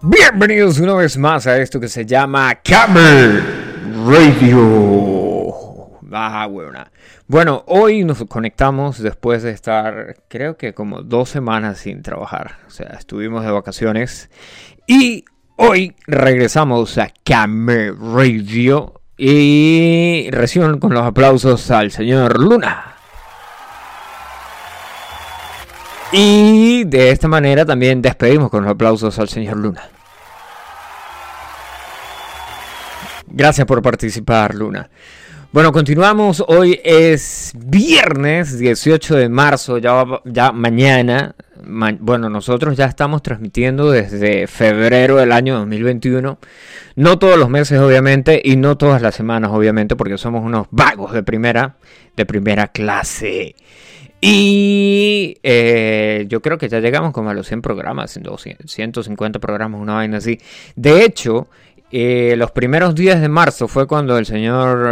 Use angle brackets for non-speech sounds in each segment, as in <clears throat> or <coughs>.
Bienvenidos una vez más a esto que se llama Camel Radio. Ah, buena. Bueno, hoy nos conectamos después de estar, creo que como dos semanas sin trabajar. O sea, estuvimos de vacaciones y hoy regresamos a Camel Radio y reciban con los aplausos al señor Luna. Y de esta manera también despedimos con los aplausos al señor Luna. Gracias por participar, Luna. Bueno, continuamos. Hoy es viernes 18 de marzo, ya, ya mañana. bueno, nosotros ya estamos transmitiendo desde febrero del año 2021. No todos los meses, obviamente, y no todas las semanas, obviamente, porque somos unos vagos de primera, de primera clase. Y eh, yo creo que ya llegamos como a los 100 programas, 150 programas, una vaina así. De hecho, eh, los primeros días de marzo fue cuando el señor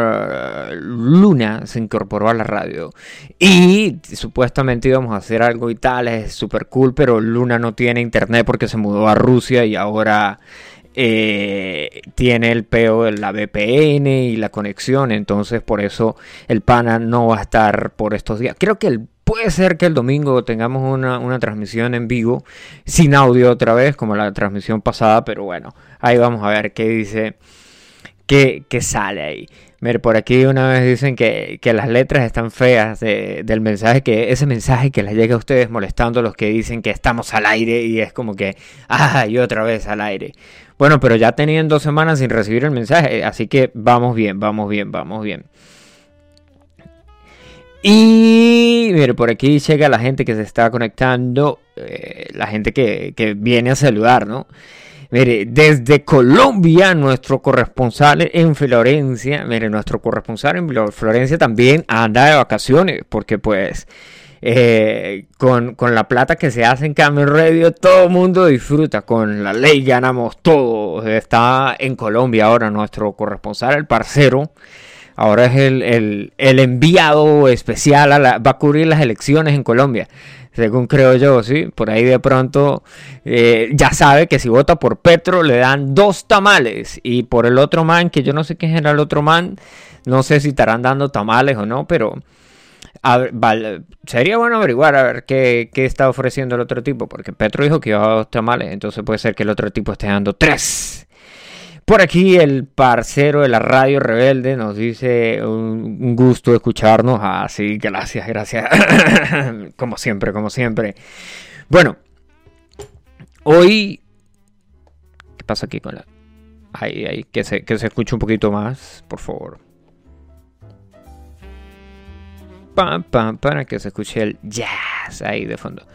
eh, Luna se incorporó a la radio. Y supuestamente íbamos a hacer algo y tal, es súper cool, pero Luna no tiene internet porque se mudó a Rusia y ahora tiene el peo la VPN y la conexión. Entonces por eso el pana no va a estar por estos días. Creo que el Puede ser que el domingo tengamos una, transmisión en vivo, sin audio otra vez, como la transmisión pasada, pero bueno, ahí vamos a ver qué dice, qué, sale ahí. Por aquí una vez dicen que, las letras están feas del mensaje, que ese mensaje que les llega a ustedes molestando a los que dicen que estamos al aire y es como que, ah, y otra vez al aire. Bueno, pero ya tenían dos semanas sin recibir el mensaje, así que vamos bien, vamos bien, vamos bien. Y mire, por aquí llega la gente que se está conectando, eh, la gente que, viene a saludar, ¿no? Mire, desde Colombia, nuestro corresponsal en Florencia, mire, nuestro corresponsal en Florencia también anda de vacaciones, porque pues eh, con, la plata que se hace en Camel Radio, todo el mundo disfruta, con la ley ganamos todo. Está en Colombia ahora nuestro corresponsal, el parcero. Ahora es el, enviado especial, a la, va a cubrir las elecciones en Colombia, según creo yo, ¿sí? Por ahí de pronto eh, ya sabe que si vota por Petro le dan dos tamales y por el otro man, que yo no sé quién era el otro man, no sé si estarán dando tamales o no, pero sería bueno averiguar a ver qué, qué, está ofreciendo el otro tipo, porque Petro dijo que iba a dos tamales, entonces puede ser que el otro tipo esté dando tres. Por aquí el parcero de la radio rebelde nos dice un, gusto escucharnos. Ah, sí, gracias, gracias. <coughs> como siempre, como siempre. Bueno, hoy... ¿Qué pasa aquí con la... Ahí, ahí, que se, que se escuche un poquito más, por favor. Pam, pam, para que se escuche el jazz ahí de fondo.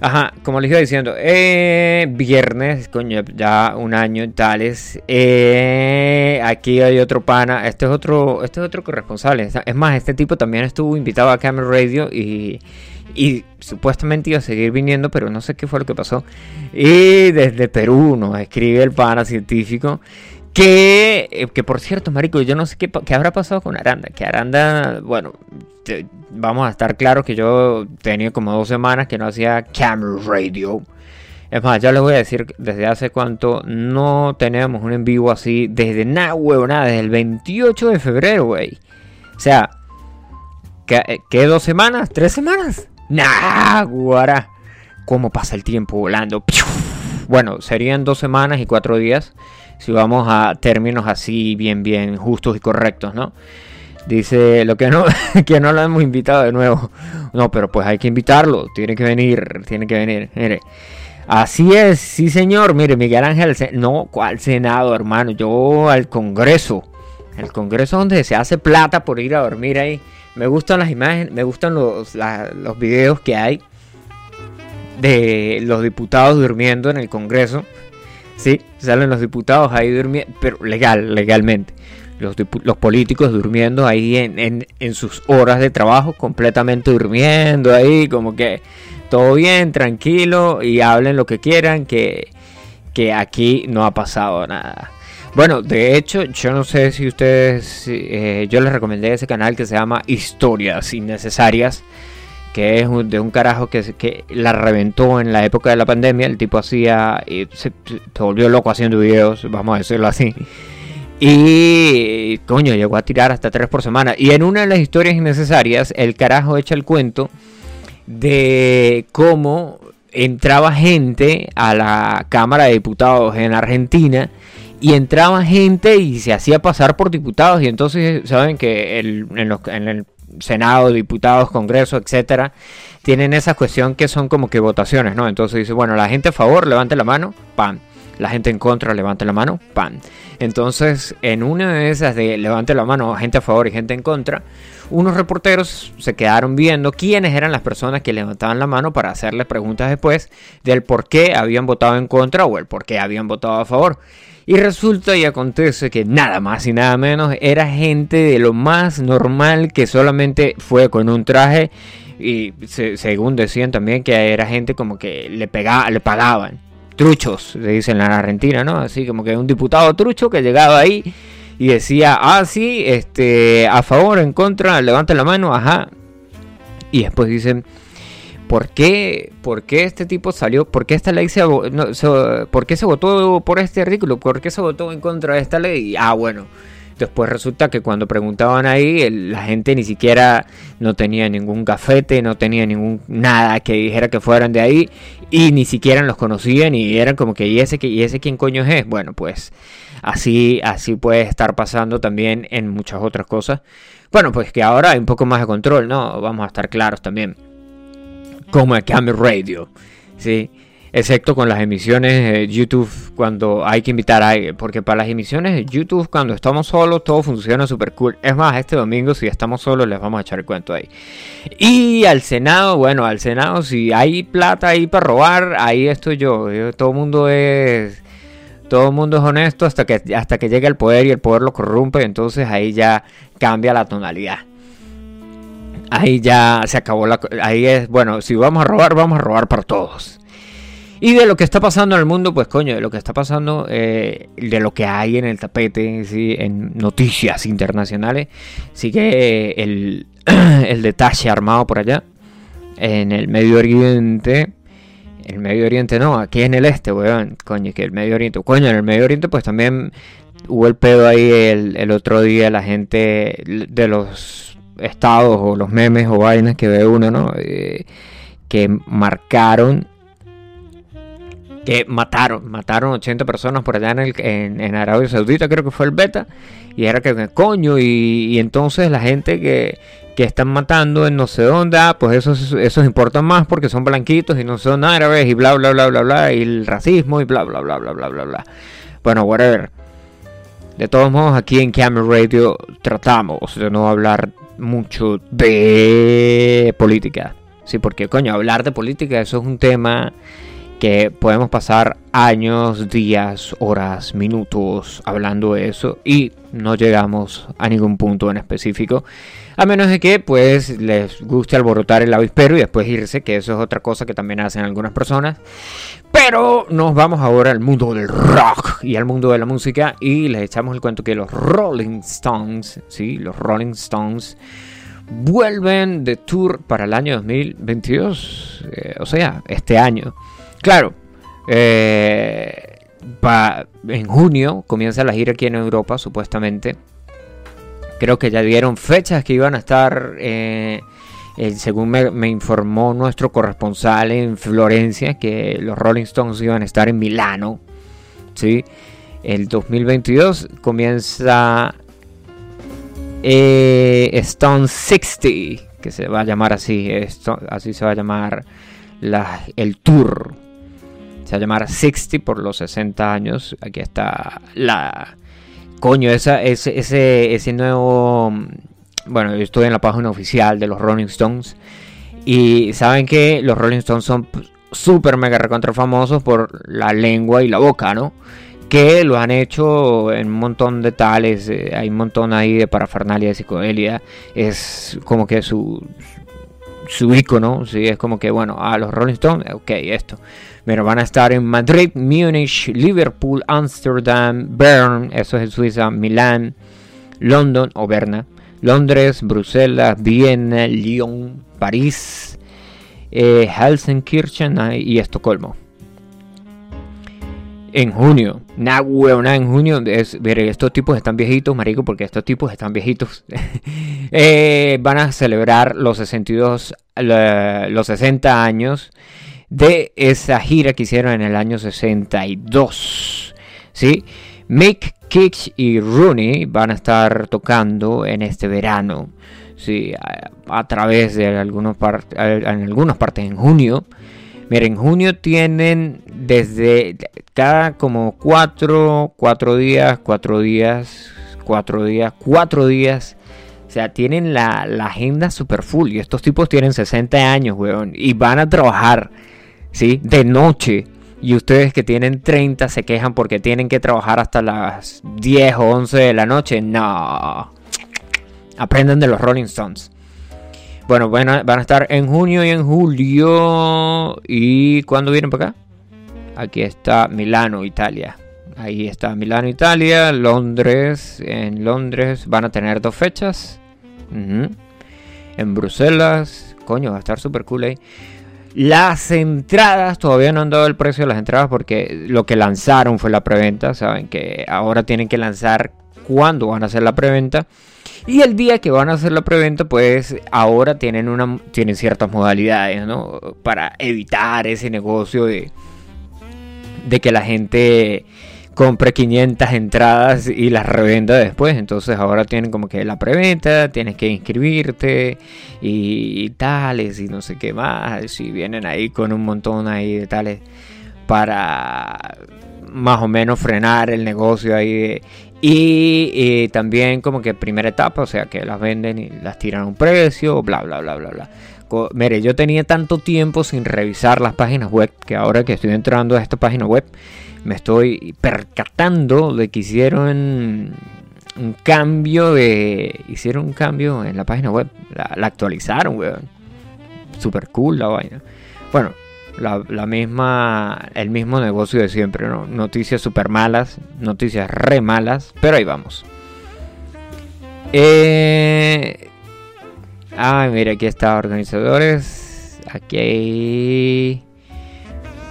Ajá, como les iba diciendo, eh, viernes, coño, ya un año y tales. Eh, aquí hay otro pana, este es otro, este es. Es más, este tipo también estuvo invitado a Camera Radio y, y supuestamente iba a seguir viniendo, pero no sé qué fue lo que pasó. Y desde Perú nos escribe el pana científico. Que, eh, que por cierto, Marico, yo no sé qué, qué habrá pasado con Aranda. Que Aranda, bueno, vamos a estar claros que yo tenía como dos semanas que no hacía Camera Radio. Es más, ya les voy a decir desde hace cuánto no tenemos un en vivo así. Desde nada, huevo, nada. Desde el 28 de febrero, güey. O sea, ¿qué, dos semanas? ¿Tres semanas? Nah, guara. ¿Cómo pasa el tiempo volando? Bueno, serían dos semanas y cuatro días si vamos a términos así bien, bien justos y correctos, ¿no? Dice lo que no, <laughs> que no lo hemos invitado de nuevo. No, pero pues hay que invitarlo, tiene que venir, tiene que venir. Mire, así es, sí señor. Mire, Miguel Ángel, no, ¿cuál Senado, hermano? Yo al Congreso. El Congreso donde se hace plata por ir a dormir ahí. Me gustan las imágenes, me gustan los, los videos que hay de los diputados durmiendo en el Congreso. Sí, salen los diputados ahí durmiendo, pero legal, legalmente. Los, políticos durmiendo ahí en, sus horas de trabajo, completamente durmiendo ahí, como que todo bien, tranquilo y hablen lo que quieran, que, que aquí no ha pasado nada. Bueno, de hecho, yo no sé si ustedes, eh, yo les recomendé ese canal que se llama Historias Innecesarias que es de un carajo que, que la reventó en la época de la pandemia. El tipo hacía, se, volvió loco haciendo videos, vamos a decirlo así. Y coño, llegó a tirar hasta tres por semana. Y en una de las historias innecesarias, el carajo echa el cuento de cómo entraba gente a la Cámara de Diputados en Argentina y entraba gente y se hacía pasar por diputados y entonces saben que en, los, en, el Senado, diputados, Congreso, etcétera, tienen esa cuestión que son como que votaciones, ¿no? Entonces dice, bueno, la gente a favor, levante la mano, pam. La gente en contra, levante la mano, pam. Entonces, en una de esas de levante la mano, gente a favor y gente en contra, unos reporteros se quedaron viendo quiénes eran las personas que levantaban la mano para hacerles preguntas después del por qué habían votado en contra o el por qué habían votado a favor. Y resulta y acontece que nada más y nada menos era gente de lo más normal que solamente fue con un traje y se, según decían también que era gente como que le, pegaba, le pagaban truchos, se dice en la Argentina, ¿no? Así como que un diputado trucho que llegaba ahí y decía, ah, sí, este, a favor, en contra, levanta la mano, ajá. Y después dicen, ¿por qué, por qué este tipo salió? ¿Por qué esta ley se, ¿Por qué se votó por este artículo? ¿Por qué se votó en contra de esta ley? ah, bueno. Después resulta que cuando preguntaban ahí, la gente ni siquiera no tenía ningún gafete, no tenía ningún nada que dijera que fueran de ahí y ni siquiera los conocían y eran como que y ese y ese quién coño es. Bueno, pues así así puede estar pasando también en muchas otras cosas. Bueno, pues que ahora hay un poco más de control, ¿no? Vamos a estar claros también. Como Camel Radio, ¿sí? excepto con las emisiones de YouTube cuando hay que invitar a alguien, porque para las emisiones de YouTube cuando estamos solos todo funciona súper cool. Es más, este domingo si estamos solos les vamos a echar el cuento ahí. Y al Senado, bueno, al Senado si hay plata ahí para robar, ahí estoy yo. todo el mundo es... Todo el mundo es honesto hasta que, hasta que llega el poder y el poder lo corrompe, entonces ahí ya cambia la tonalidad ahí ya se acabó la ahí es bueno si vamos a robar vamos a robar para todos y de lo que está pasando en el mundo, pues coño, de lo que está pasando, eh, de lo que hay en el tapete, en noticias internacionales, sigue el, <clears throat> el detalle armado por allá, en el Medio Oriente. El Medio Oriente no, aquí en el este, weón. Coño, que el Medio Oriente. Coño, en el Medio Oriente, pues también hubo el pedo ahí el, el otro día, la gente de los estados o los memes o vainas que ve uno, ¿no? Eh, que marcaron que mataron, mataron 80 personas por allá en, el, en, Arabia Saudita, creo que fue el beta, y era que coño, y, entonces la gente que, que, están matando en no sé dónde, ah, pues esos, esos importan más porque son blanquitos y no son árabes y bla bla bla bla bla, y el racismo y bla bla bla bla bla bla bla. Bueno, whatever. De todos modos, aquí en Camera Radio tratamos de no hablar mucho de política. Sí, porque coño, hablar de política eso es un tema que podemos pasar años, días, horas, minutos hablando de eso y no llegamos a ningún punto en específico. A menos de que pues les guste alborotar el avispero y después irse, que eso es otra cosa que también hacen algunas personas. Pero nos vamos ahora al mundo del rock y al mundo de la música y les echamos el cuento que los Rolling Stones, sí, los Rolling Stones vuelven de tour para el año 2022, eh, o sea, este año. Claro, eh, en junio comienza la gira aquí en Europa, supuestamente. Creo que ya dieron fechas que iban a estar, eh, según me, informó nuestro corresponsal en Florencia, que los Rolling Stones iban a estar en Milano. ¿sí? El 2022 comienza eh, Stone 60, que se va a llamar así, así se va a llamar el tour se va a llamar 60 por los 60 años. Aquí está la... Coño, esa, ese, ese, ese nuevo... Bueno, yo estoy en la página oficial de los Rolling Stones. Y saben que los Rolling Stones son súper mega recontra famosos por la lengua y la boca, ¿no? Que lo han hecho en un montón de tales. Eh, hay un montón ahí de parafernalia de psicodelia. Es como que su, su icono. ¿sí? Es como que, bueno, a los Rolling Stones, ok, esto. Pero van a estar en Madrid, Múnich, Liverpool, Amsterdam, Bern, eso es en Suiza, Milán, London o Berna, Londres, Bruselas, Viena, Lyon, París, eh, Helsenkirchen y Estocolmo. En junio, nah, weón, en junio, es, estos tipos están viejitos, marico, porque estos tipos están viejitos. <laughs> Eh, van a celebrar los 62, los 60 años de esa gira que hicieron en el año 62. ¿Sí? Mick, Kicks y Rooney van a estar tocando en este verano. Sí, a, través de algunos en algunas partes en junio. Miren, en junio tienen desde cada como cuatro, cuatro días, cuatro días, cuatro días, cuatro días. Sea, tienen la, agenda super full. Y estos tipos tienen 60 años, weón. Y van a trabajar, ¿sí? De noche. Y ustedes que tienen 30 se quejan porque tienen que trabajar hasta las 10 o 11 de la noche. No. Aprenden de los Rolling Stones. Bueno, van van a estar en junio y en julio. ¿Y cuándo vienen para acá? Aquí está Milano, Italia. Ahí está Milano, Italia. Londres. En Londres van a tener dos fechas. En Bruselas. Coño, va a estar súper cool ahí. Las entradas, todavía no han dado el precio de las entradas porque lo que lanzaron fue la preventa. Saben que ahora tienen que lanzar cuándo van a hacer la preventa. Y el día que van a hacer la preventa, pues ahora tienen, una, tienen ciertas modalidades, ¿no? Para evitar ese negocio de, de que la gente compre 500 entradas y las revenda después. Entonces ahora tienen como que la preventa, tienes que inscribirte y, tales y no sé qué más. Y vienen ahí con un montón ahí de tales para más o menos frenar el negocio ahí y, también como que primera etapa, o sea que las venden y las tiran a un precio, bla, bla, bla, bla, bla. Mire, yo tenía tanto tiempo sin revisar las páginas web que ahora que estoy entrando a esta página web me estoy percatando de que hicieron un cambio de... Hicieron un cambio en la página web. La, actualizaron, weón. Super cool la vaina. Bueno, la, misma, el mismo negocio de siempre, ¿no? Noticias super malas, noticias re malas, pero ahí vamos. Eh... Ay, mira, aquí está organizadores. Aquí hay...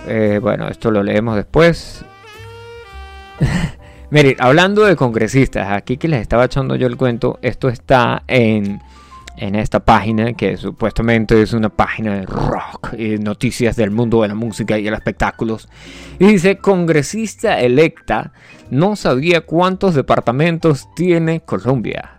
Eh, bueno, esto lo leemos después. <laughs> Miren, hablando de congresistas, aquí que les estaba echando yo el cuento, esto está en en esta página que supuestamente es una página de rock y noticias del mundo de la música y los espectáculos. Y dice, congresista electa no sabía cuántos departamentos tiene Colombia.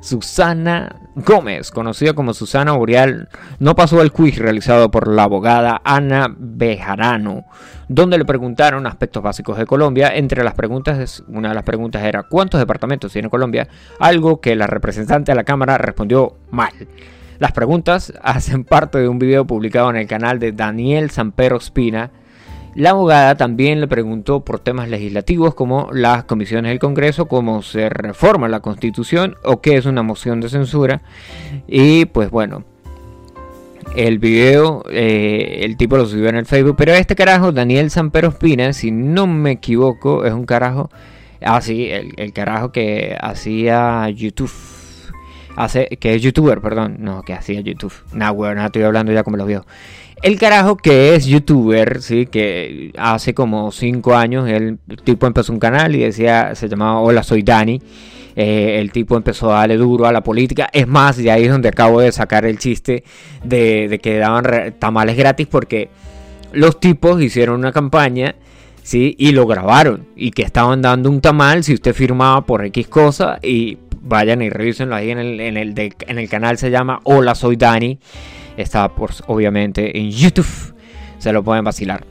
Susana Gómez, conocida como Susana Boreal, no pasó el quiz realizado por la abogada Ana Bejarano, donde le preguntaron aspectos básicos de Colombia. Entre las preguntas, una de las preguntas era ¿cuántos departamentos tiene Colombia? Algo que la representante de la Cámara respondió mal. Las preguntas <laughs> hacen parte de un video publicado en el canal de Daniel Sampero Espina la abogada también le preguntó por temas legislativos como las comisiones del Congreso, cómo se reforma la Constitución o qué es una moción de censura. Y pues bueno, el video, eh, el tipo lo subió en el Facebook. Pero este carajo, Daniel Sampero Espina, si no me equivoco, es un carajo. Ah, sí, el, carajo que hacía YouTube. Hace, que es youtuber, perdón. No, que hacía YouTube. Nah, weón, estoy hablando ya como los vio. El carajo que es youtuber, sí, que hace como 5 años el tipo empezó un canal y decía, se llamaba Hola soy Dani. Eh, el tipo empezó a darle duro a la política. Es más, de ahí es donde acabo de sacar el chiste de, que daban tamales gratis porque los tipos hicieron una campaña. ¿sí? Y lo grabaron. Y que estaban dando un tamal si usted firmaba por X cosa. Y vayan y revísenlo ahí en el, en el, en el canal. Se llama Hola, soy Dani. Está por, obviamente en YouTube. Se lo pueden vacilar.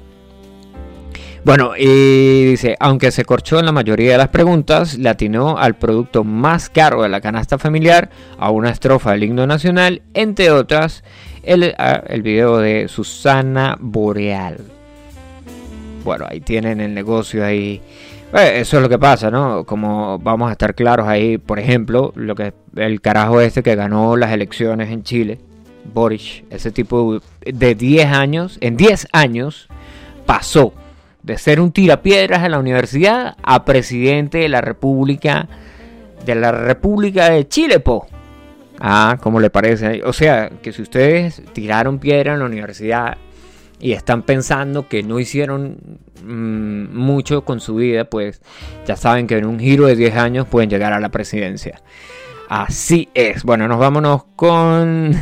Bueno, y dice, aunque se corchó en la mayoría de las preguntas, le atinó al producto más caro de la canasta familiar, a una estrofa del himno nacional, entre otras, el, el video de Susana Boreal. Bueno, ahí tienen el negocio ahí. Eso es lo que pasa, ¿no? Como vamos a estar claros ahí, por ejemplo, lo que el carajo este que ganó las elecciones en Chile, Boris, ese tipo de 10 años, en 10 años pasó de ser un tirapiedras en la universidad a presidente de la República de la República de Chile, po. Ah, ¿cómo le parece? O sea, que si ustedes tiraron piedra en la universidad y están pensando que no hicieron mm, mucho con su vida, pues ya saben que en un giro de 10 años pueden llegar a la presidencia. Así es. Bueno, nos vámonos con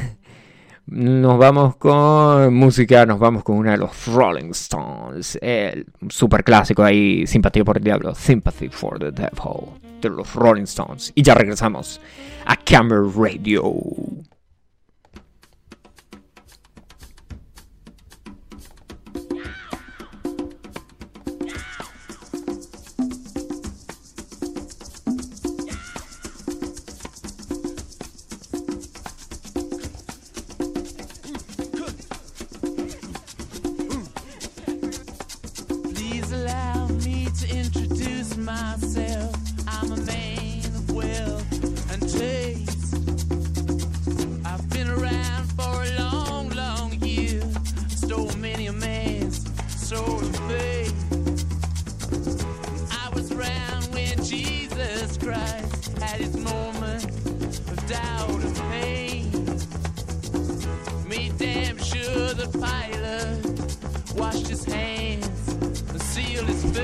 nos vamos con música, nos vamos con una de los Rolling Stones, el super clásico ahí, Simpatía por el Diablo, Sympathy for the Devil, de los Rolling Stones. Y ya regresamos a Camera Radio.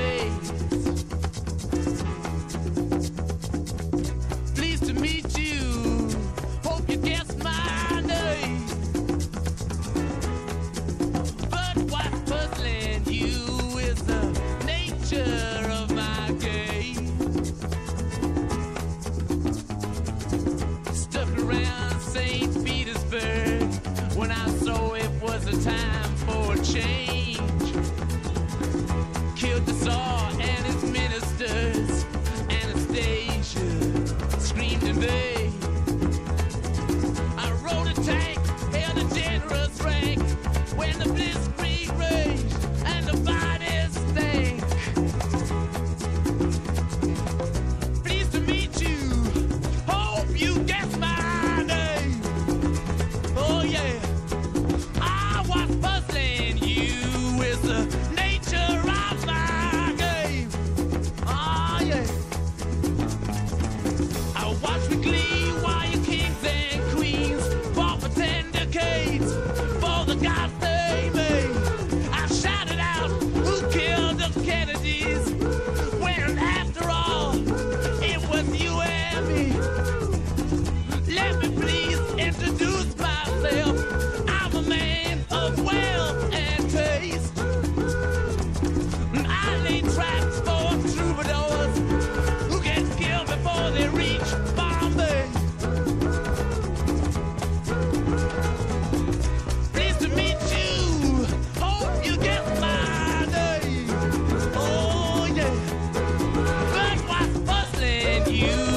Hey. you.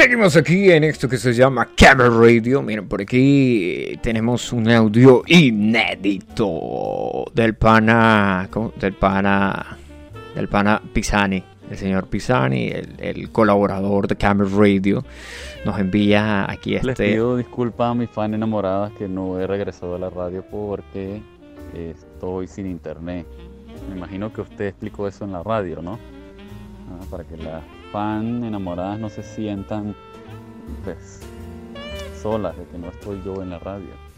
Seguimos aquí en esto que se llama Camera Radio. Miren, por aquí tenemos un audio inédito del pana. ¿cómo? Del pana. Del pana Pisani. El señor Pisani, el, el colaborador de Camera Radio, nos envía aquí este. Les pido disculpas a mis fans enamoradas que no he regresado a la radio porque estoy sin internet. Me imagino que usted explicó eso en la radio, ¿no? Ah, para que las fan enamoradas no se sientan pues, solas de que no estoy yo en la radio.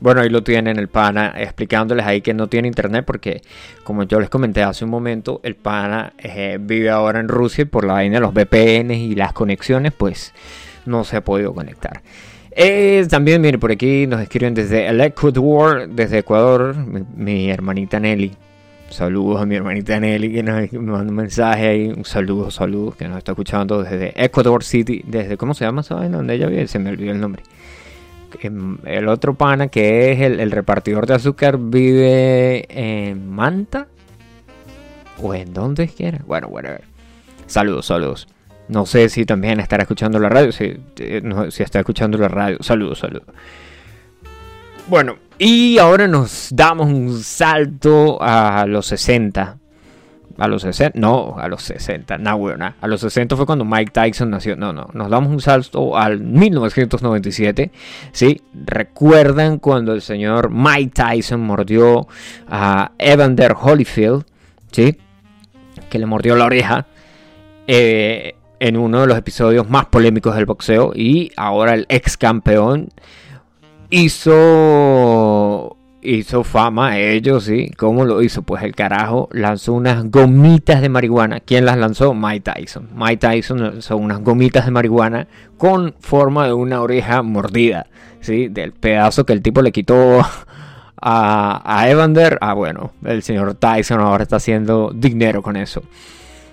Bueno, ahí lo tienen el pana explicándoles ahí que no tiene internet porque, como yo les comenté hace un momento, el pana eh, vive ahora en Rusia y por la vaina de los VPN y las conexiones, pues no se ha podido conectar. Eh, también, miren, por aquí nos escriben desde desde Ecuador, mi hermanita Nelly. Saludos a mi hermanita Nelly que nos manda un mensaje ahí. Un saludo, saludos que nos está escuchando desde Ecuador City. Desde, ¿cómo se llama esa vaina? Donde ella vive, se me olvidó el nombre. Em, El otro pana que es el, repartidor de azúcar vive en Manta. O en donde quiera. Bueno, bueno, saludos, saludos. No sé si también estará escuchando la radio. Si, eh, si está escuchando la radio. Saludos, saludos. Bueno, y ahora nos damos un salto a los 60. A los 60, no, a los 60, no, bueno, a los 60 fue cuando Mike Tyson nació. No, no, nos damos un salto al 1997. ¿sí? ¿Recuerdan cuando el señor Mike Tyson mordió a Evander Holyfield? ¿Sí? Que le mordió la oreja. Eh, en uno de los episodios más polémicos del boxeo. Y ahora el ex campeón hizo hizo fama ellos, ¿sí? ¿Cómo lo hizo? Pues el carajo lanzó unas gomitas de marihuana. ¿Quién las lanzó? Mike Tyson. Mike Tyson lanzó unas gomitas de marihuana con forma de una oreja mordida, ¿sí? Del pedazo que el tipo le quitó a, a Evander. Ah, bueno, el señor Tyson ahora está haciendo dinero con eso.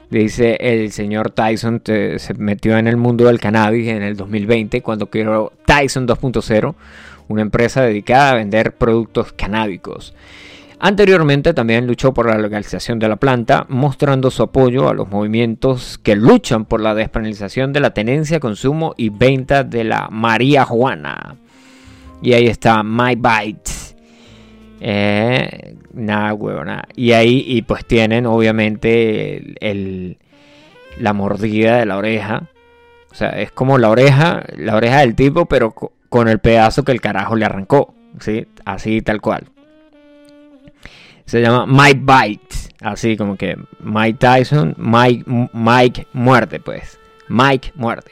Dice el señor Tyson se metió en el mundo del cannabis en el 2020 cuando creó Tyson 2.0 una empresa dedicada a vender productos canábicos. Anteriormente también luchó por la legalización de la planta, mostrando su apoyo a los movimientos que luchan por la despenalización de la tenencia, consumo y venta de la María Juana. Y ahí está My Bite. Eh, nada, huevona. Y ahí, y pues tienen obviamente el, la mordida de la oreja. O sea, es como la oreja, la oreja del tipo, pero con el pedazo que el carajo le arrancó. ¿sí? Así tal cual. Se llama Mike Bite. Así como que Mike Tyson, Mike, Mike muerde, pues. Mike muerde.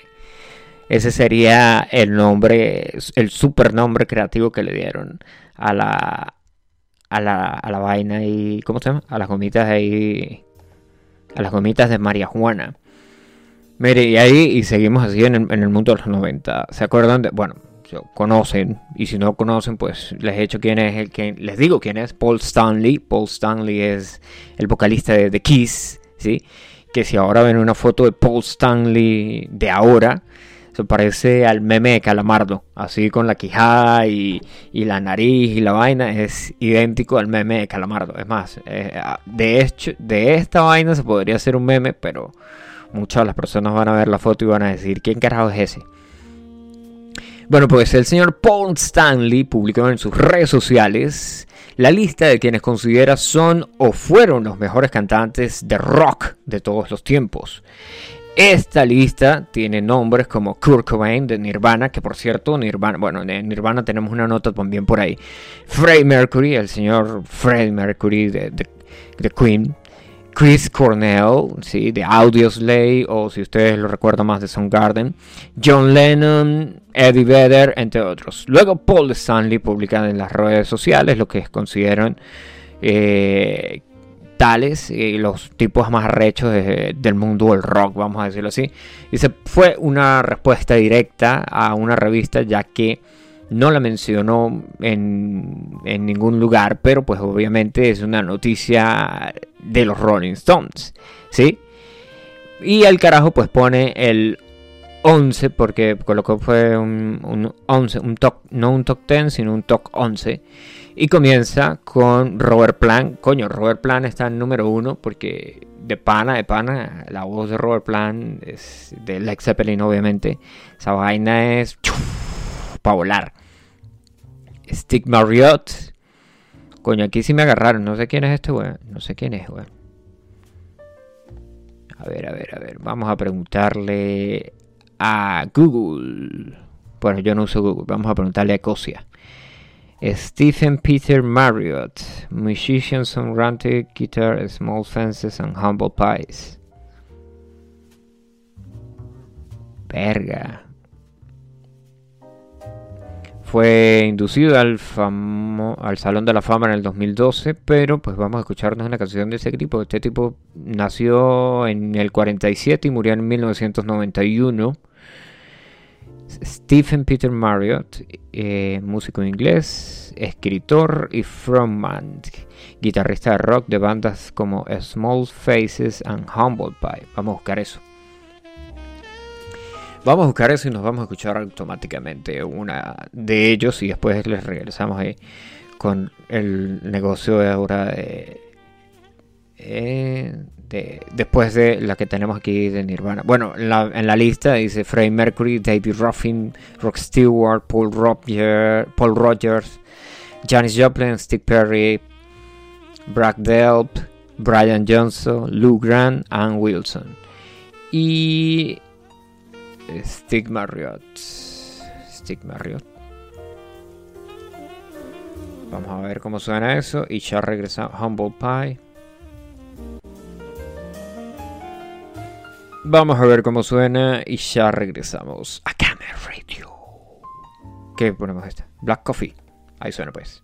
Ese sería el nombre, el super nombre creativo que le dieron a la, a la, a la vaina y. ¿Cómo se llama? A las gomitas ahí. A las gomitas de María Juana. Mire, y ahí y seguimos así en el, en el mundo de los 90. ¿Se acuerdan de.? Bueno, conocen y si no conocen pues les he hecho quién es el que les digo quién es Paul Stanley. Paul Stanley es el vocalista de The Kiss sí que si ahora ven una foto de Paul Stanley de ahora se parece al meme de Calamardo así con la quijada y, y la nariz y la vaina es idéntico al meme de Calamardo. Es más eh, de hecho de esta vaina se podría hacer un meme pero muchas de las personas van a ver la foto y van a decir quién carajo es ese bueno, pues el señor Paul Stanley publicó en sus redes sociales la lista de quienes considera son o fueron los mejores cantantes de rock de todos los tiempos. Esta lista tiene nombres como Kurt Cobain de Nirvana, que por cierto, Nirvana, bueno, en Nirvana tenemos una nota también por ahí. Freddie Mercury, el señor Freddie Mercury de, de de Queen. Chris Cornell, ¿sí? de Audioslave, o si ustedes lo recuerdan más de Soundgarden, John Lennon, Eddie Vedder, entre otros. Luego Paul Stanley publica en las redes sociales lo que consideran eh, tales, eh, los tipos más arrechos del mundo del rock, vamos a decirlo así. Dice, fue una respuesta directa a una revista ya que no la mencionó en, ningún lugar, pero pues obviamente es una noticia de los Rolling Stones, ¿sí? Y el carajo pues pone el 11, porque colocó fue un, un 11, un top, no un top 10, sino un top 11. Y comienza con Robert Plant. Coño, Robert Plant está en número uno porque de pana, de pana, la voz de Robert Plant es de Led Zeppelin, obviamente. Esa vaina es para volar. Stick Marriott. Coño, aquí sí me agarraron. No sé quién es este weón. No sé quién es, weón. A ver, a ver, a ver. Vamos a preguntarle a Google. Bueno, yo no uso Google. Vamos a preguntarle a Ecosia. Stephen Peter Marriott, musician, songwriter, guitar, small fences and humble pies. Verga. Fue inducido al, al Salón de la Fama en el 2012, pero pues vamos a escucharnos una canción de ese tipo. Este tipo nació en el 47 y murió en 1991. Stephen Peter Marriott, eh, músico inglés, escritor y frontman, guitarrista de rock de bandas como Small Faces and Humble Pie. Vamos a buscar eso. Vamos a buscar eso y nos vamos a escuchar automáticamente una de ellos y después les regresamos ahí con el negocio de ahora de, eh, después de la que tenemos aquí de Nirvana. Bueno, en la, lista dice Freddie Mercury, David Ruffin, Rock Stewart, Paul, Paul Rogers, Janis Joplin, Steve Perry, Brad Delp, Brian Johnson, Lou Grant, Ann Wilson. Y Stig Marriott. Stig Marriott. Vamos a ver cómo suena eso. Y ya regresamos. Humble Pie. Vamos a ver cómo suena y ya regresamos a Camera Radio. ¿Qué ponemos esta? Black Coffee. Ahí suena pues.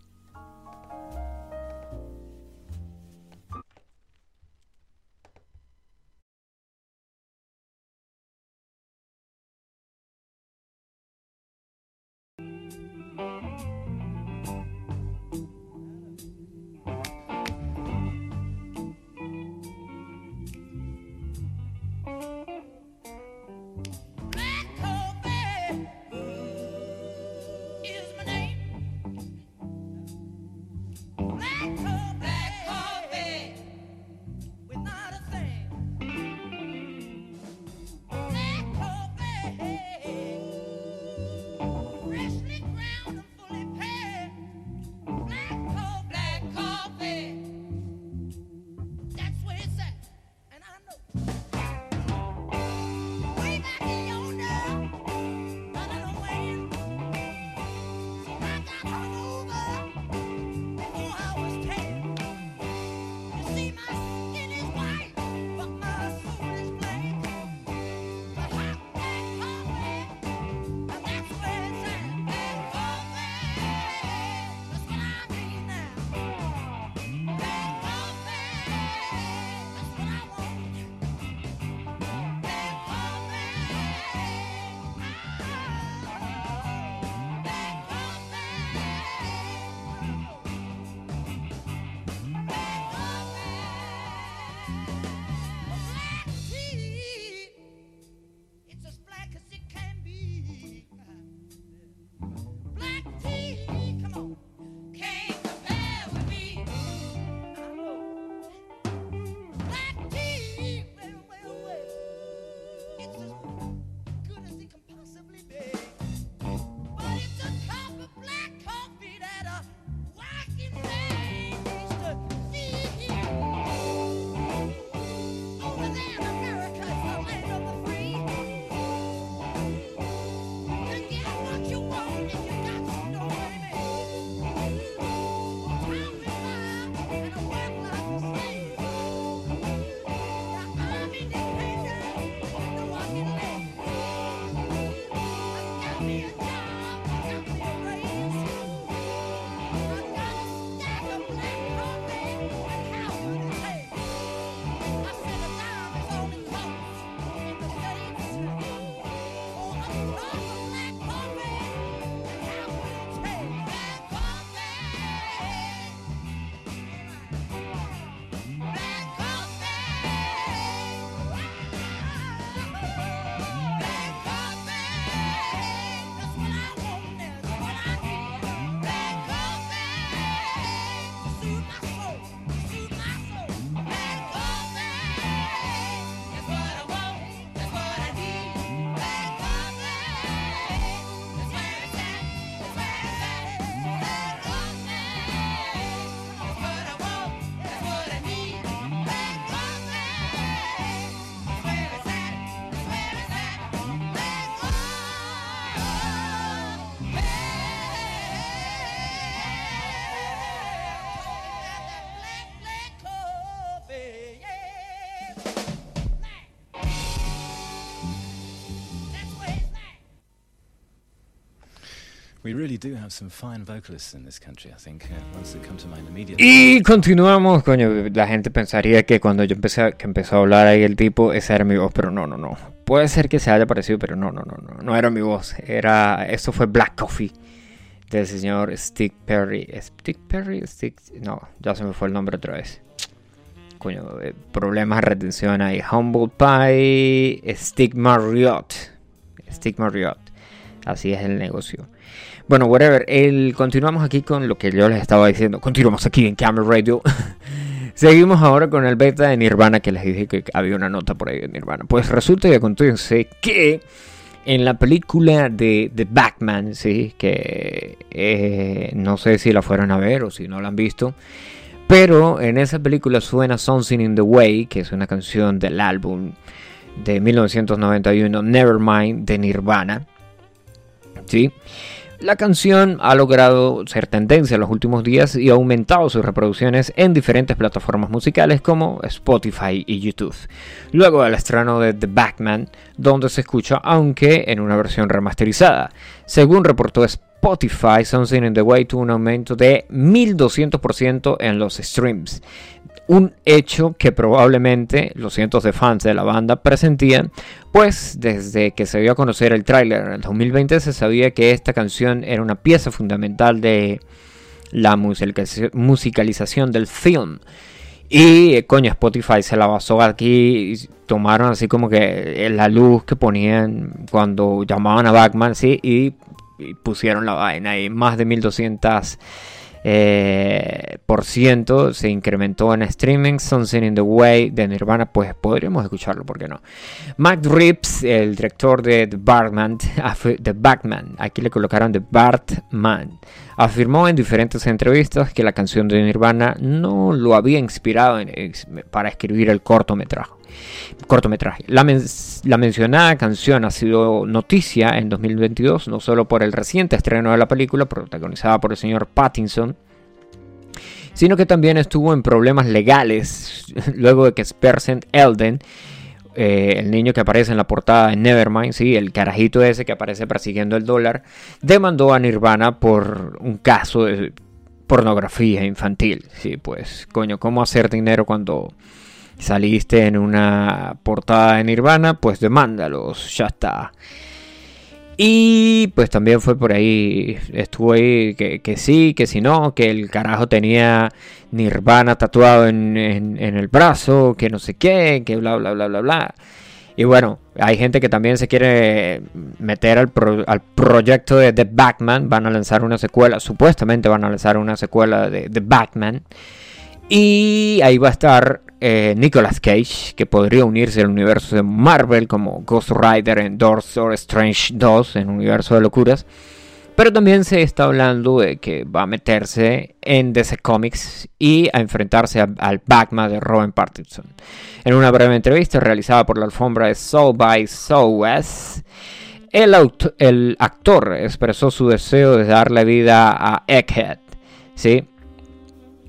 Y continuamos, coño, la gente pensaría que cuando yo empecé que empezó a hablar ahí el tipo, esa era mi voz, pero no, no, no. Puede ser que se haya parecido, pero no, no, no, no, no era mi voz. Era, eso fue Black Coffee del señor Stick Perry. ¿Stick Perry? Stick, no, ya se me fue el nombre otra vez. Coño, eh, problemas de retención ahí. Humble Pie, Stick Marriott. Stick Marriott. Así es el negocio. Bueno, whatever. El, continuamos aquí con lo que yo les estaba diciendo. Continuamos aquí en Camera Radio. <laughs> Seguimos ahora con el beta de Nirvana que les dije que había una nota por ahí de Nirvana. Pues resulta y acontece que en la película de The Batman, sí, que eh, no sé si la fueron a ver o si no la han visto, pero en esa película suena Something in the Way, que es una canción del álbum de 1991 Nevermind de Nirvana. ¿sí? La canción ha logrado ser tendencia en los últimos días y ha aumentado sus reproducciones en diferentes plataformas musicales como Spotify y YouTube. Luego del estreno de The Batman, donde se escucha aunque en una versión remasterizada. Según reportó Spotify, Something in the Way tuvo un aumento de 1200% en los streams un hecho que probablemente los cientos de fans de la banda presentían, pues desde que se dio a conocer el tráiler en el 2020 se sabía que esta canción era una pieza fundamental de la musicalización del film. Y coño, Spotify se la basó aquí y tomaron así como que la luz que ponían cuando llamaban a Batman, sí, y, y pusieron la vaina y más de 1200 eh, por ciento se incrementó en streaming. Something in the Way de Nirvana, pues podríamos escucharlo, ¿por qué no? Matt Rips, el director de The Batman, <laughs> The Batman, aquí le colocaron The Batman, afirmó en diferentes entrevistas que la canción de Nirvana no lo había inspirado para escribir el cortometraje cortometraje. La, mencionada canción ha sido noticia en 2022, no solo por el reciente estreno de la película, protagonizada por el señor Pattinson, sino que también estuvo en problemas legales <laughs> luego de que Spersen Elden, eh, el niño que aparece en la portada de Nevermind, sí, el carajito ese que aparece persiguiendo el dólar, demandó a Nirvana por un caso de pornografía infantil. Sí, pues, coño, ¿cómo hacer dinero cuando saliste en una portada de Nirvana, pues demándalos, ya está. Y pues también fue por ahí, estuvo ahí que, sí, que si no, que el carajo tenía Nirvana tatuado en, el brazo, que no sé qué, que bla, bla, bla, bla, bla. Y bueno, hay gente que también se quiere meter al, al proyecto de The Batman. Van a lanzar una secuela, supuestamente van a lanzar una secuela de The Batman. Y ahí va a estar eh, Nicolas Cage, que podría unirse al universo de Marvel como Ghost Rider en Doctor Strange 2, en universo de locuras. Pero también se está hablando de que va a meterse en DC Comics y a enfrentarse al Batman de Robin Pattinson. En una breve entrevista realizada por la alfombra de Soul by Southwest, el, el actor expresó su deseo de darle vida a Egghead. ¿sí?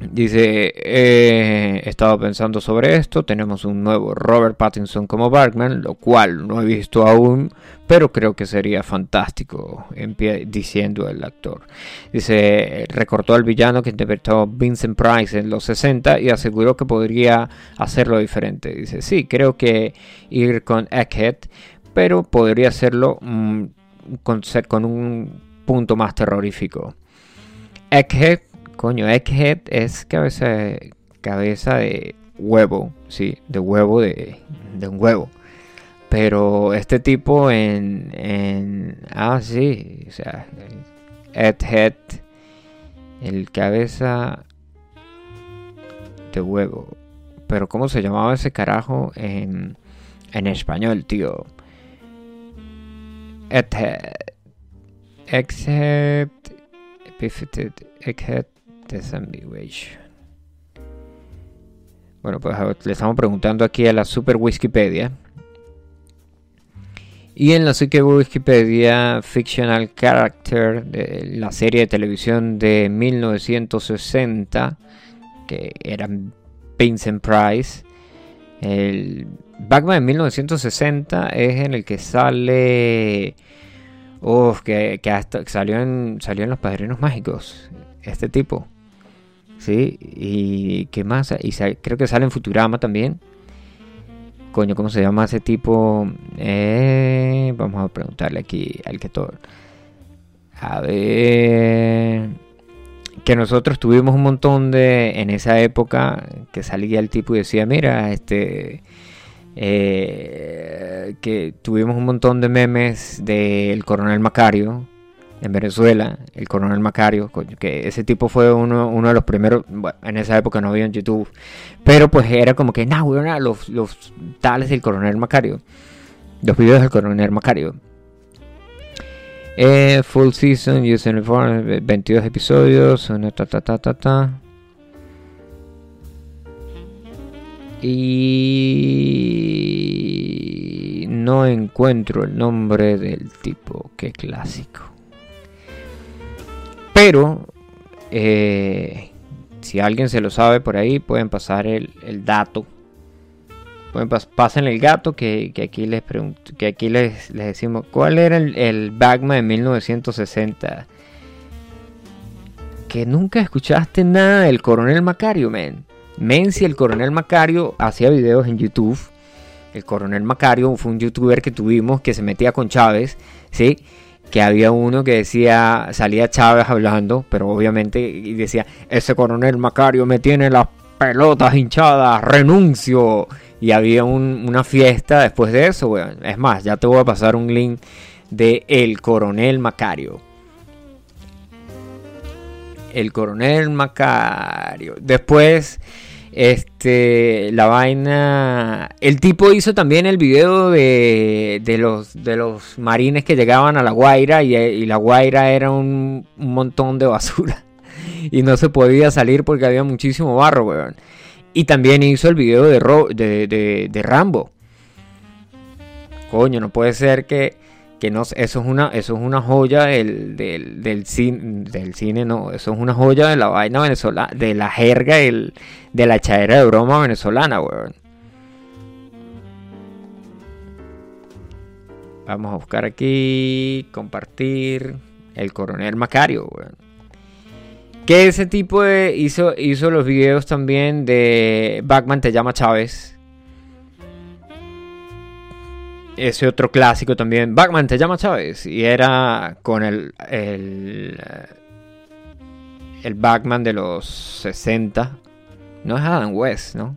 Dice, he estado pensando sobre esto, tenemos un nuevo Robert Pattinson como Batman, lo cual no he visto aún, pero creo que sería fantástico, diciendo el actor. Dice, recortó al villano que interpretó Vincent Price en los 60 y aseguró que podría hacerlo diferente. Dice, sí, creo que ir con Egghead, pero podría hacerlo mm, con, con un punto más terrorífico. Egghead Coño, egghead es cabeza, cabeza de huevo, sí, de huevo de, de un huevo. Pero este tipo en, en ah sí, o sea, egghead, el cabeza de huevo. Pero ¿cómo se llamaba ese carajo en, en español, tío? Egghead, egghead, egghead bueno, pues le estamos preguntando aquí a la Super Wikipedia. Y en la Super Wikipedia, Fictional Character de la serie de televisión de 1960, que era Vincent Price. El Batman de 1960 es en el que sale Uf, que, hasta salió salió en Los Padrinos Mágicos, este tipo. ¿Sí? ¿Y qué más? Y creo que sale en Futurama también. Coño, ¿cómo se llama ese tipo? Eh, vamos a preguntarle aquí al que todo. A ver. Que nosotros tuvimos un montón de. En esa época que salía el tipo y decía: Mira, este. Eh, que tuvimos un montón de memes del coronel Macario en Venezuela, el coronel Macario, que ese tipo fue uno, de los primeros, en esa época no había en YouTube, pero pues era como que, no, los, los tales del coronel Macario, los videos del coronel Macario. Eh, full season, User 22 episodios, ta ta ta ta ta. Y no encuentro el nombre del tipo, qué clásico. Pero, eh, si alguien se lo sabe por ahí, pueden pasar el, dato. Pueden pasen el gato que, aquí les pregunto, que aquí les, decimos cuál era el, el Bagma de 1960. Que nunca escuchaste nada del coronel Macario, men. Men, si el coronel Macario hacía videos en YouTube. El coronel Macario fue un youtuber que tuvimos que se metía con Chávez, ¿sí? Que había uno que decía, salía Chávez hablando, pero obviamente y decía, ese coronel Macario me tiene las pelotas hinchadas, renuncio. Y había una fiesta después de eso, Es más, ya te voy a pasar un link de El Coronel Macario. El Coronel Macario. Después este, la vaina. El tipo hizo también el video de, de, los, de los marines que llegaban a la Guaira y, la Guaira era un, montón de basura. <laughs> Y no se podía salir porque había muchísimo barro, weón. Y también hizo el video de, de, de, de Rambo. Coño, no puede ser que que no, eso es una, eso es una joya del, del, del, cine, del cine, no, eso es una joya de la vaina venezolana, de la jerga de la echadera de broma venezolana, weón. Vamos a buscar aquí, compartir el coronel Macario, weón. Que ese tipo de, hizo, hizo los videos también de Batman te llama Chávez ese otro clásico también. Batman te llama Chávez. Y era con el. El, el Batman de los 60. No es Adam West, ¿no?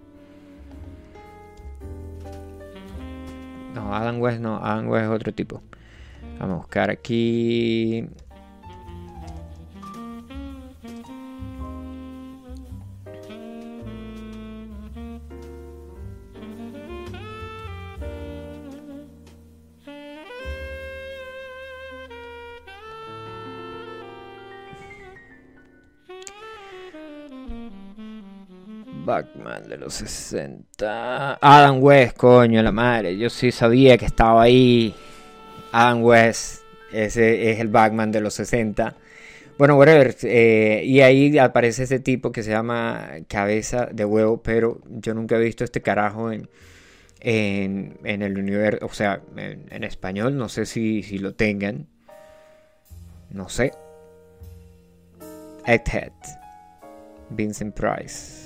No, Adam West no. Adam West es otro tipo. Vamos a buscar aquí. Batman de los 60. Adam West, coño, la madre. Yo sí sabía que estaba ahí. Adam West, ese es el Batman de los 60. Bueno, whatever. Eh, y ahí aparece ese tipo que se llama Cabeza de Huevo, pero yo nunca he visto este carajo en, en, el universo, o sea, en, español. No sé si, si lo tengan. No sé. Egghead. Vincent Price.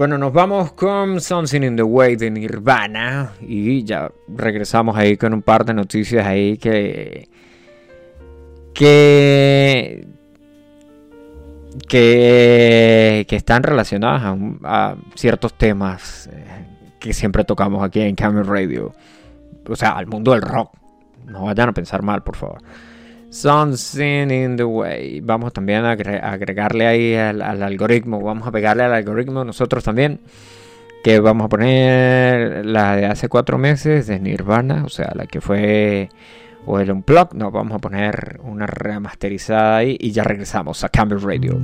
Bueno, nos vamos con Something in the Way de Nirvana y ya regresamos ahí con un par de noticias ahí que que que, están relacionadas a, ciertos temas eh, que siempre tocamos aquí en Camel Radio, o sea, al mundo del rock. No vayan a pensar mal, por favor. Something in the way. Vamos también a agregarle ahí al, algoritmo. Vamos a pegarle al algoritmo nosotros también. Que vamos a poner la de hace cuatro meses de Nirvana. O sea, la que fue. O el Unplug. No, vamos a poner una remasterizada ahí. Y ya regresamos a Campbell Radio.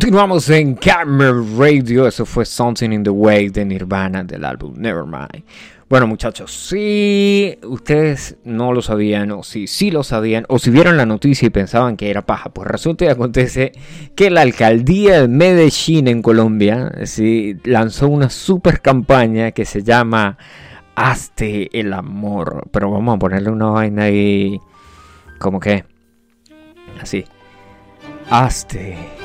Continuamos en Camera Radio. Eso fue Something in the Way de Nirvana del álbum Nevermind. Bueno, muchachos, si ustedes no lo sabían, o si sí lo sabían, o si vieron la noticia y pensaban que era paja, pues resulta y acontece que la alcaldía de Medellín en Colombia lanzó una super campaña que se llama Hazte el amor. Pero vamos a ponerle una vaina ahí, como que, así. Hazte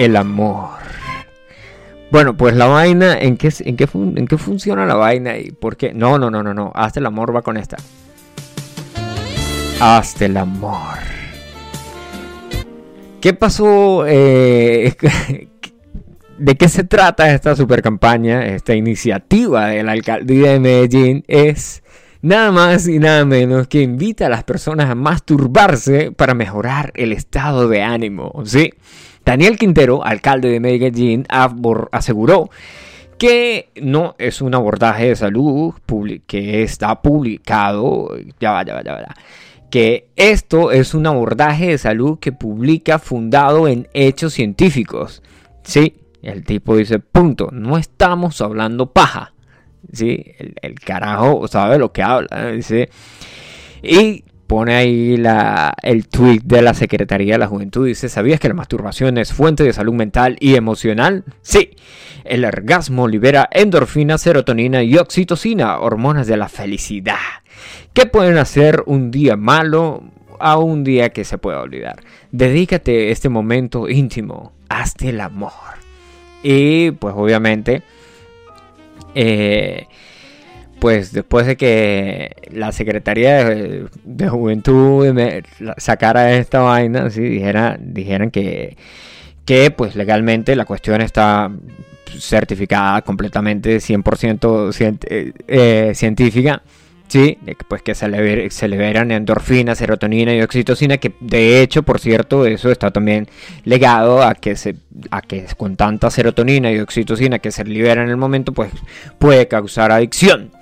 el amor. Bueno, pues la vaina, ¿en qué, en qué, en qué funciona la vaina y por qué? No, no, no, no, no. Hazte el amor va con esta. Hazte el amor. ¿Qué pasó? Eh, <laughs> ¿De qué se trata esta super campaña? Esta iniciativa de la alcaldía de Medellín es nada más y nada menos que invita a las personas a masturbarse para mejorar el estado de ánimo, ¿sí? Daniel Quintero, alcalde de Medellín, aseguró que no es un abordaje de salud que está publicado, ya va, ya va, ya va, que esto es un abordaje de salud que publica fundado en hechos científicos. Sí, el tipo dice, punto, no estamos hablando paja. Sí, el, carajo sabe lo que habla. Y pone ahí la, el tweet de la Secretaría de la Juventud. Dice, ¿sabías que la masturbación es fuente de salud mental y emocional? Sí, el orgasmo libera endorfina, serotonina y oxitocina, hormonas de la felicidad. ¿Qué pueden hacer un día malo a un día que se pueda olvidar? Dedícate este momento íntimo paz del amor. Y pues obviamente, eh, pues después de que la Secretaría de, Juventud sacara esta vaina, ¿sí? Dijera, que, que pues legalmente la cuestión está certificada completamente 100% eh, eh, científica Sí, pues que se, liberan endorfina, serotonina y oxitocina, que de hecho, por cierto, eso está también legado a que, se, a que con tanta serotonina y oxitocina que se liberan en el momento, pues puede causar adicción.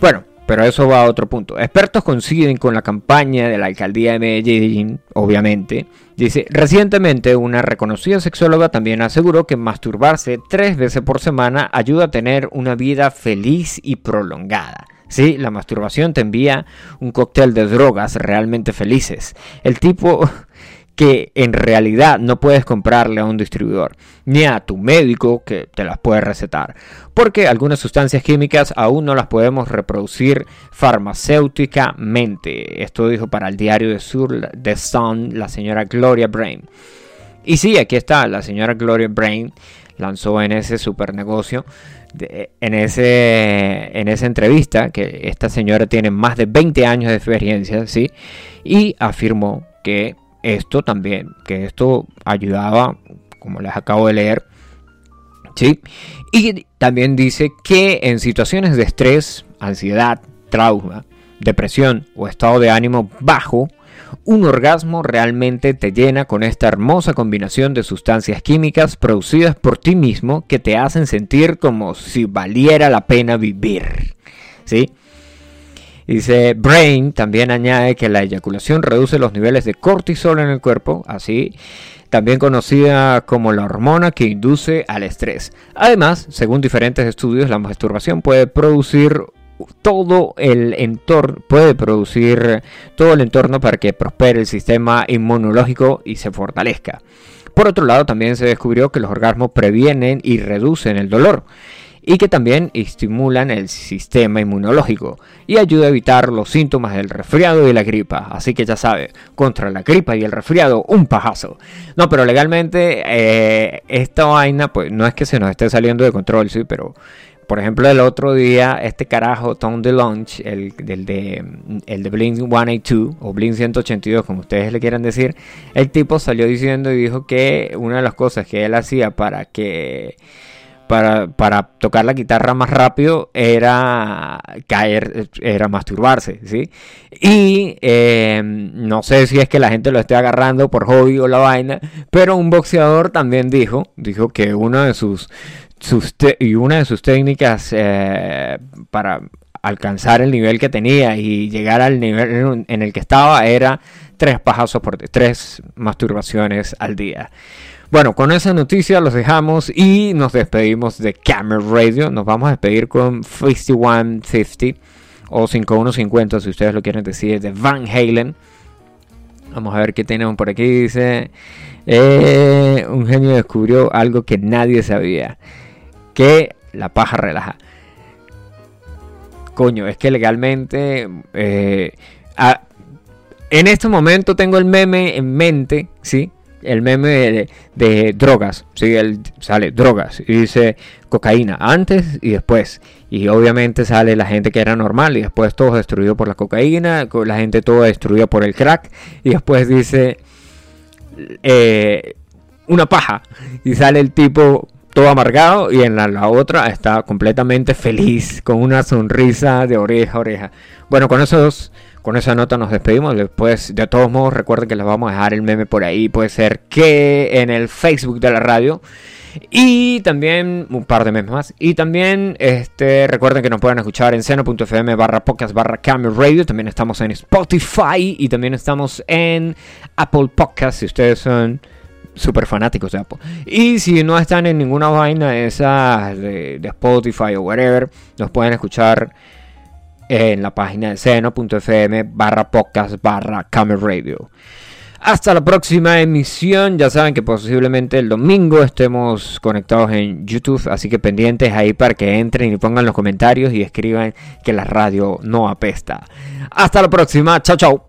Bueno, pero eso va a otro punto. Expertos coinciden con la campaña de la alcaldía de Medellín, obviamente. Dice, recientemente una reconocida sexóloga también aseguró que masturbarse tres veces por semana ayuda a tener una vida feliz y prolongada. Sí, la masturbación te envía un cóctel de drogas realmente felices. El tipo <laughs> que en realidad no puedes comprarle a un distribuidor, ni a tu médico que te las puede recetar, porque algunas sustancias químicas aún no las podemos reproducir farmacéuticamente. Esto dijo para el diario de Sur The Sun la señora Gloria Brain. Y sí, aquí está, la señora Gloria Brain lanzó en ese super negocio en, ese, en esa entrevista que esta señora tiene más de 20 años de experiencia, ¿sí? Y afirmó que esto también, que esto ayudaba, como les acabo de leer, ¿sí? Y también dice que en situaciones de estrés, ansiedad, trauma, depresión o estado de ánimo bajo, un orgasmo realmente te llena con esta hermosa combinación de sustancias químicas producidas por ti mismo que te hacen sentir como si valiera la pena vivir. ¿Sí? Dice Brain también añade que la eyaculación reduce los niveles de cortisol en el cuerpo, así también conocida como la hormona que induce al estrés. Además, según diferentes estudios, la masturbación puede producir todo el entorno, puede producir todo el entorno para que prospere el sistema inmunológico y se fortalezca. Por otro lado, también se descubrió que los orgasmos previenen y reducen el dolor y que también estimulan el sistema inmunológico y ayuda a evitar los síntomas del resfriado y la gripa. Así que ya sabe, contra la gripa y el resfriado, un pajazo. No, pero legalmente eh, esta vaina, pues no es que se nos esté saliendo de control, sí, pero por ejemplo, el otro día, este carajo, Tom DeLonge, el, el, de, el de Blink 182 o Blink 182, como ustedes le quieran decir, el tipo salió diciendo y dijo que una de las cosas que él hacía para que para, para, tocar la guitarra más rápido era caer, era masturbarse, ¿sí? Y eh, no sé si es que la gente lo esté agarrando por hobby o la vaina, pero un boxeador también dijo, dijo que uno de sus, y una de sus técnicas eh, para alcanzar el nivel que tenía y llegar al nivel en el que estaba era tres pajazos por tres masturbaciones al día. Bueno, con esa noticia los dejamos y nos despedimos de Camera Radio. Nos vamos a despedir con 5150 o 5150 si ustedes lo quieren decir, de Van Halen. Vamos a ver qué tenemos por aquí. Dice, eh, un genio descubrió algo que nadie sabía que la paja relaja. Coño, es que legalmente... Eh, en este momento tengo el meme en mente, ¿sí? El meme de, drogas, ¿sí? El, sale drogas y dice cocaína antes y después. Y obviamente sale la gente que era normal y después todo destruido por la cocaína, la gente todo destruida por el crack. Y después dice eh, una paja y sale el tipo todo amargado y en la, otra está completamente feliz, con una sonrisa de oreja a oreja. Bueno, con esos, con esa nota nos despedimos. Después, de todos modos, recuerden que les vamos a dejar el meme por ahí. Puede ser que en el Facebook de la radio. Y también un par de memes más. Y también este, recuerden que nos pueden escuchar en seno.fm barra podcast barra camera radio. También estamos en Spotify y también estamos en Apple Podcast si ustedes son súper fanáticos de Apple. Y si no están en ninguna vaina de esas de, Spotify o whatever, nos pueden escuchar en la página de seno.fm barra podcast barra camera radio. Hasta la próxima emisión. Ya saben que posiblemente el domingo estemos conectados en YouTube. Así que pendientes ahí para que entren y pongan los comentarios y escriban que la radio no apesta. Hasta la próxima. Chao, chao.